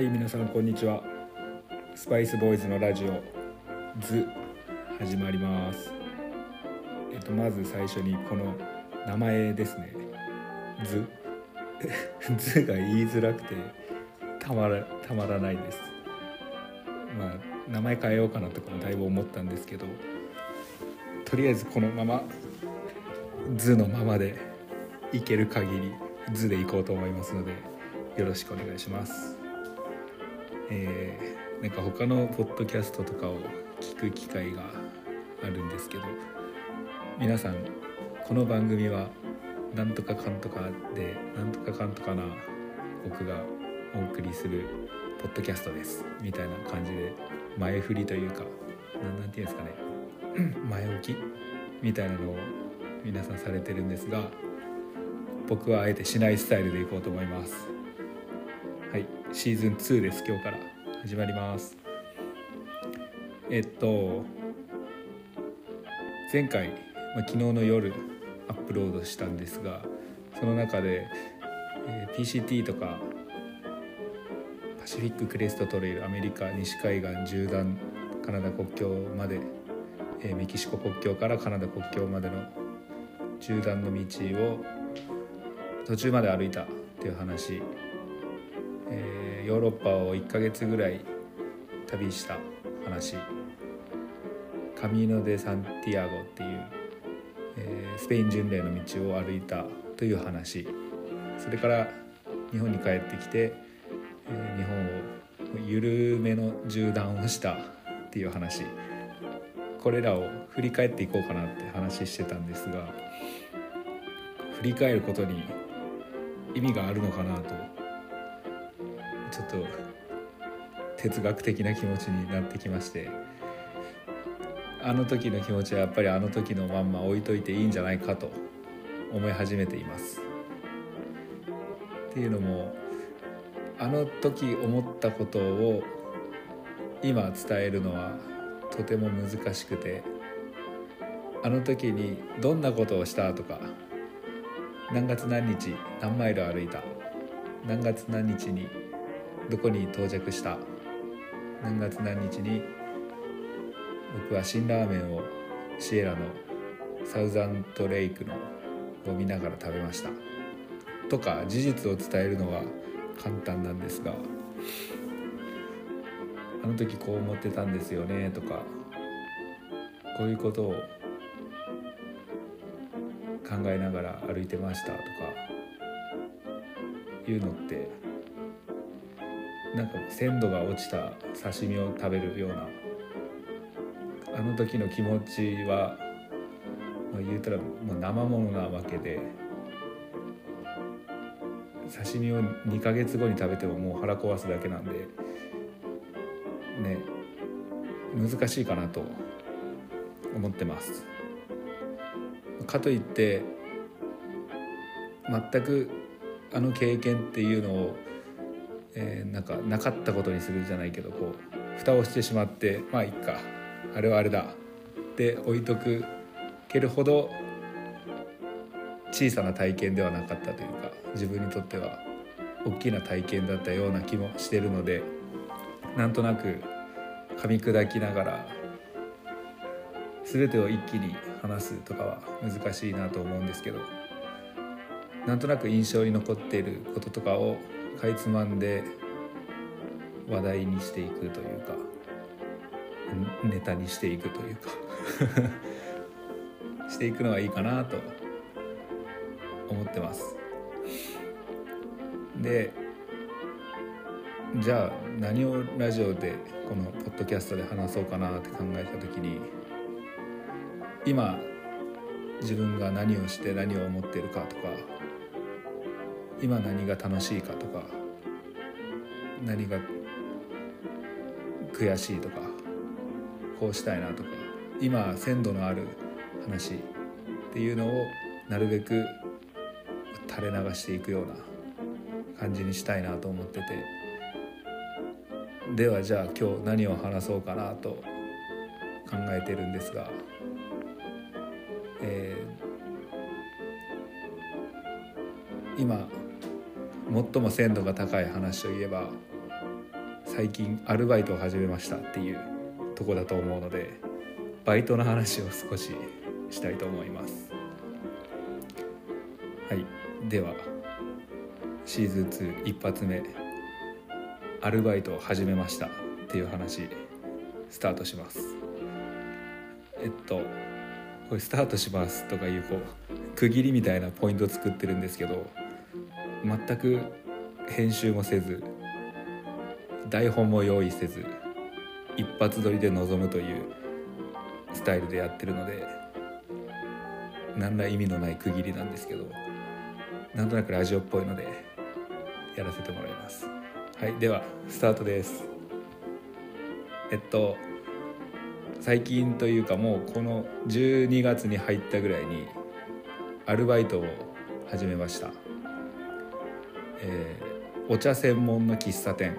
はい皆さんこんにちは。スパイスボーイズのラジオズ始まります。えっとまず最初にこの名前ですね。ズ。ズが言いづらくてたまらたまらないです。まあ名前変えようかなとかもだいぶ思ったんですけどとりあえずこのまま図のままでいける限り図でいこうと思いますのでよろしくお願いします。えー、なんか他のポッドキャストとかを聞く機会があるんですけど皆さんこの番組はなんとかかんとかでなんとかかんとかな僕がお送りするポッドキャストです。みたいな感じで前振りというか何て言うんですかね。前置きみたいなのを皆さんされてるんですが僕はあえてしないスタイルでいこうと思います。はいシーズン2です今日から。始まります。えっと前回、まあ、昨日の夜アップロードしたんですがその中で、えー、PCT とかパシフィッククレストトレイルアメリカ西海岸縦断カナダ国境まで、えー、メキシコ国境からカナダ国境までの縦断の道を途中まで歩いたっていう話、ヨーロッパを1ヶ月ぐらい旅した話。カミーノ・デ・サンティアゴっていうえー、スペイン巡礼の道を歩いたという話。それから日本に帰ってきて、えー、日本を緩めの縦断をしたっていう話。これらを振り返っていこうかなって話してたんですが振り返ることに意味があるのかなとちょっと哲学的な気持ちになってきまして。あの時の気持ちはやっぱりあの時のまんま置いといていいんじゃないかと思い始めています。っていうのもあの時思ったことを今伝えるのはとても難しくてあの時にどんなことをしたとか何月何日何マイル歩いた何月何日にどこに到着した？何月何日に？僕は辛ラーメンをシエラのサウザントレイクのを見ながら食べました。とか事実を伝えるのは簡単なんですがあの時こう思ってたんですよねとかこういうことを考えながら歩いてましたとかいうのってなんか鮮度が落ちた刺身を食べるようなあの時の気持ちは、まあ、言うたらもう生ものなわけで刺身を2ヶ月後に食べてももう腹壊すだけなんでね難しいかなと思ってます。かといって全くあの経験っていうのを、えー、なんかなかったことにするじゃないけどこう蓋をしてしまってまあいっか。あれはあれだ。って置いとくけるほど小さな体験ではなかったというか自分にとっては大きな体験だったような気もしてるのでなんとなく噛み砕きながら全てを一気に話すとかは難しいなと思うんですけどなんとなく印象に残っていることとかをかいつまんで話題にしていくというかネタにしていくというか していくのはいいかなと思ってます。でじゃあ何をラジオでこのポッドキャストで話そうかなって考えた時に今自分が何をして何を思っているかとか今何が楽しいかとか何が悔しいとかこうしたいなとか今鮮度のある話っていうのをなるべく垂れ流していくような感じにしたいなと思ってて。ではじゃあ今日何を話そうかなと考えてるんですが、えー、今最も鮮度が高い話といえば最近アルバイトを始めましたっていうとこだと思うのでバイトの話を少ししたいと思います。はい。ではシーズン2一発目アルバイトを始めましたっていう話スタートします。えっとこれスタートしますとかいうこう区切りみたいなポイントを作ってるんですけど全く編集もせず台本も用意せず一発撮りで臨むというスタイルでやってるので何ら意味のない区切りなんですけどなんとなくラジオっぽいのでやらせてもらいます。はいではスタートです。えっと最近というかもうこの12月に入ったぐらいにアルバイトを始めました、お茶専門の喫茶店。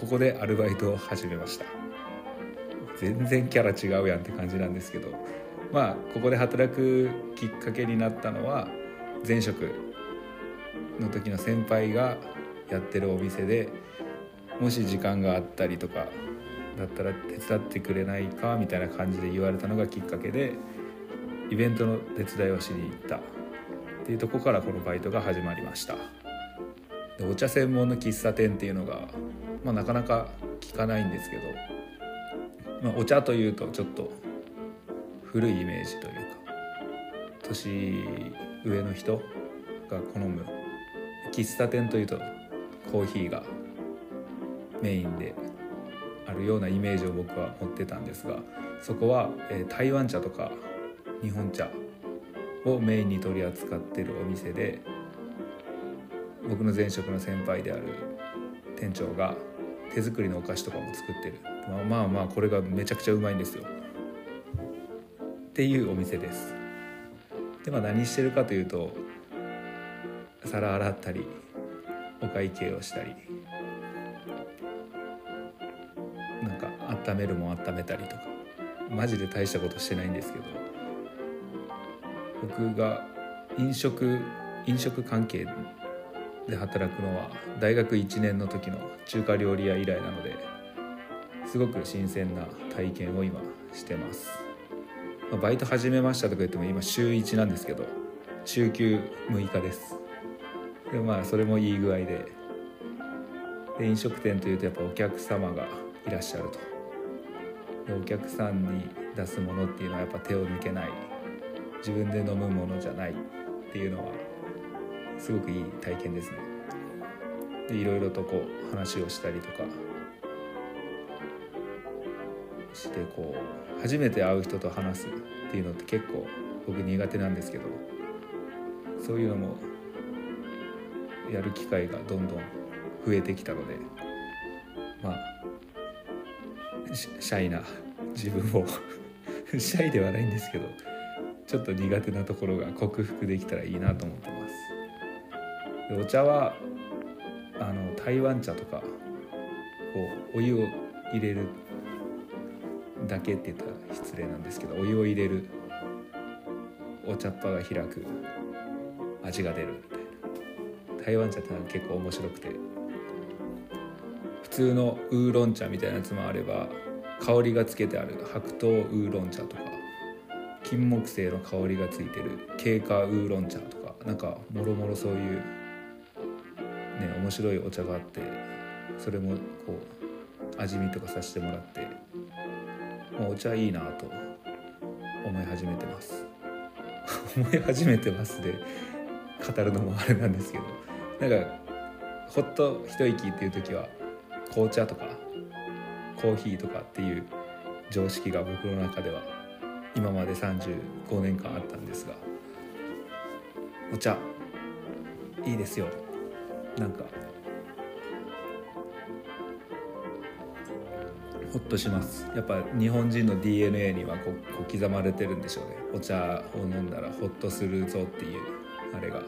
ここでアルバイトを始めました。全然キャラ違うやんって感じなんですけど。まあここで働くきっかけになったのは前職の時の先輩がやってるお店でもし時間があったりとかだったら手伝ってくれないかみたいな感じで言われたのがきっかけでイベントの手伝いをしに行った。っていうとこからこのバイトが始まりました。でお茶専門の喫茶店っていうのが、まあ、なかなか聞かないんですけど、まあ、お茶というとちょっと古いイメージというか年上の人が好む喫茶店というとコーヒーがメインであるようなイメージを僕は持ってたんですがそこは、え、台湾茶とか日本茶をメインに取り扱ってるお店で僕の前職の先輩である店長が手作りのお菓子とかも作ってる。まあまあまあこれがめちゃくちゃうまいんですよ。っていうお店です。でまあ何してるかというと皿洗ったりお会計をしたりなんか温めるもん温めたりとか。マジで大したことしてないんですけど僕が飲食飲食関係で働くのは大学1年の時の中華料理屋以来なのですごく新鮮な体験を今してます、まあ、バイト始めましたとか言っても今週1なんですけど週休6日です。でまあそれもいい具合でで飲食店というとやっぱお客様がいらっしゃると。でお客さんに出すものっていうのはやっぱ手を抜けない。自分で飲むものじゃないっていうのはすごくいい体験ですね。でいろいろとこう話をしたりとかしてこう初めて会う人と話すっていうのって結構僕苦手なんですけどそういうのもやる機会がどんどん増えてきたのでまあシャイな自分を シャイではないんですけどちょっと苦手なところが克服できたらいいなと思ってます。お茶はあの台湾茶とかこうお湯を入れるだけって言ったら失礼なんですけどお湯を入れるお茶っ葉が開く味が出るみたいな。台湾茶ってのは結構面白くて普通のウーロン茶みたいなやつもあれば香りがつけてある。白桃ウーロン茶とか金木犀の香りがついてる経過ウーロン茶とかなんかもろもろそういうね面白いお茶があってそれもこう味見とかさせてもらってお茶いいなと思い始めてます。思い始めてますで語るのもあれなんですけどなんかほっと一息っていう時は紅茶とかコーヒーとかっていう常識が僕の中では今まで35年間あったんですがお茶いいですよ。なんかほっとします。やっぱ日本人の DNA にはこう刻まれてるんでしょうね。お茶を飲んだらほっとするぞっていうあれが。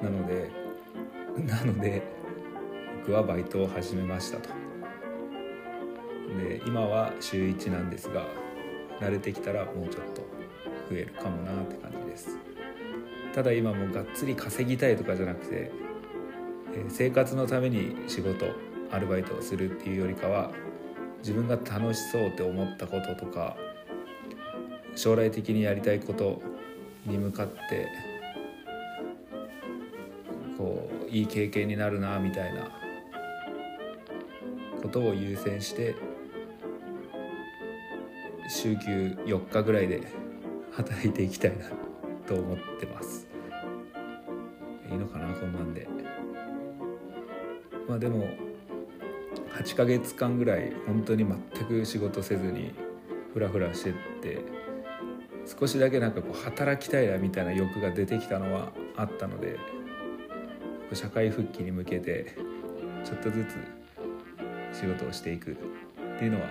なのでなので僕はバイトを始めましたと。で今は週1なんですが慣れてきたらもうちょっと増えるかもなって感じ。ただ今もがっつり稼ぎたいとかじゃなくてえ生活のために仕事アルバイトをするっていうよりかは自分が楽しそうって思ったこととか将来的にやりたいことに向かってこういい経験になるなみたいなことを優先して週休4日ぐらいで働いていきたいなと思ってます。いいのかなこんなんで。まあでも8ヶ月間ぐらい本当に全く仕事せずにフラフラしてって少しだけなんかこう働きたいなみたいな欲が出てきたのはあったので社会復帰に向けてちょっとずつ仕事をしていくっていうのは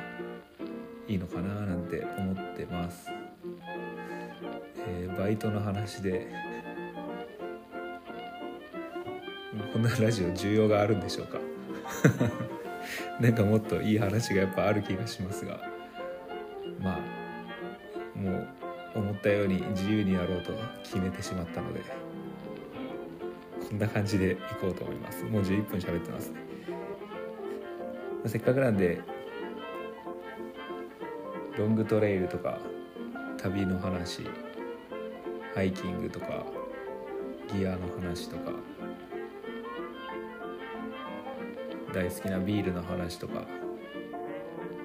いいのかななんて思ってます、えー、バイトの話でこんなラジオ需要があるんでしょうか？なんかもっといい話がやっぱある気がしますが。まあもう思ったように自由にやろうと決めてしまったのでこんな感じでいこうと思います。もう11分喋ってますね。せっかくなんでロングトレイルとか旅の話ハイキングとかギアの話とか大好きなビールの話とか、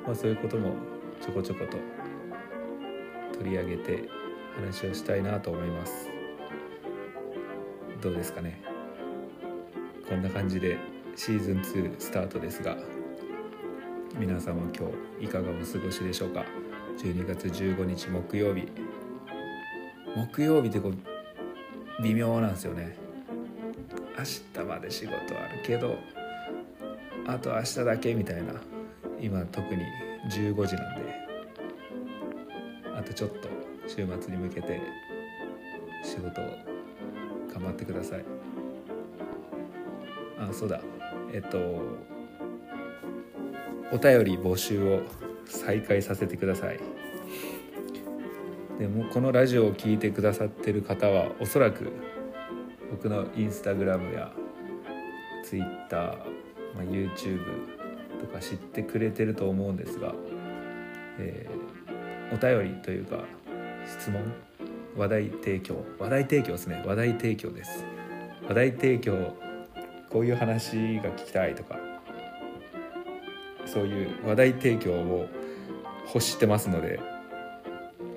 まあ、そういうこともちょこちょこと取り上げて話をしたいなと思います。どうですかね。こんな感じでシーズン2スタートですが皆さんは今日いかがお過ごしでしょうか。12月15日木曜日。木曜日ってこう微妙なんですよね。明日まで仕事あるけどあと明日だけみたいな。今特に15時なんで。あとちょっと週末に向けて仕事を頑張ってください。あそうだ。えっとお便り募集を再開させてください。でもこのラジオを聴いてくださってる方はおそらく僕のインスタグラムやツイッター、まあ、YouTube とか知ってくれてると思うんですが、えー、お便りというか質問話題提供話題提供ですね。話題提供です。話題提供こういう話が聞きたいとかそういう話題提供を欲してますので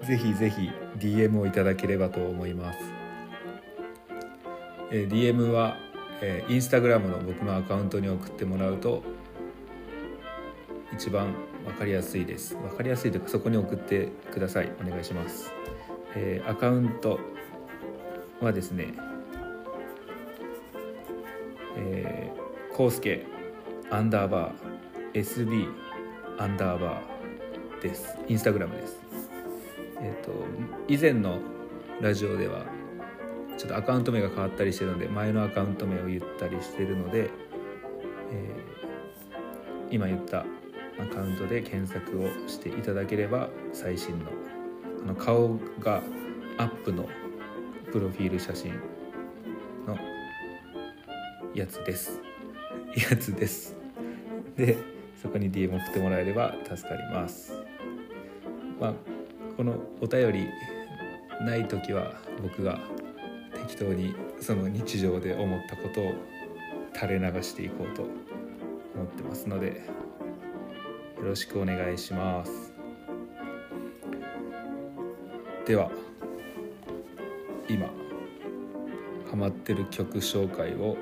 ぜひぜひ DM をいただければと思います、えー、DM は、えー、インスタグラムの僕のアカウントに送ってもらうと一番分かりやすいです。分かりやすいというかそこに送ってください。お願いします、えー、アカウントはですねえー、コウスケアンダーバー SB アンダーバーです。インスタグラムです。えっ、ー、と以前のラジオではちょっとアカウント名が変わったりしてるので前のアカウント名を言ったりしてるので、えー、今言ったアカウントで検索をしていただければ最新のあの顔がアップのプロフィール写真のやつです。やつです。でそこに DM 送ってもらえれば助かります。まあこのお便りない時は僕が適当にその日常で思ったことを垂れ流していこうと思ってますのでよろしくお願いします。では今ハマってる曲紹介を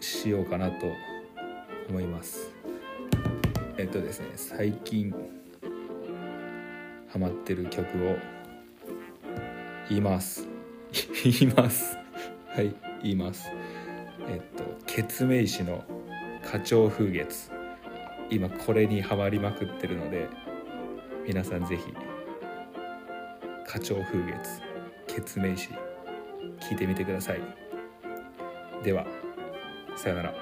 しようかなと思います。えっとですね最近ハマってる曲を言います。言います。はい言います。えっとケツメイシの花鳥風月。今これにハマりまくってるので皆さん是非花鳥風月ケツメイシ聞いてみてください。ではさよなら。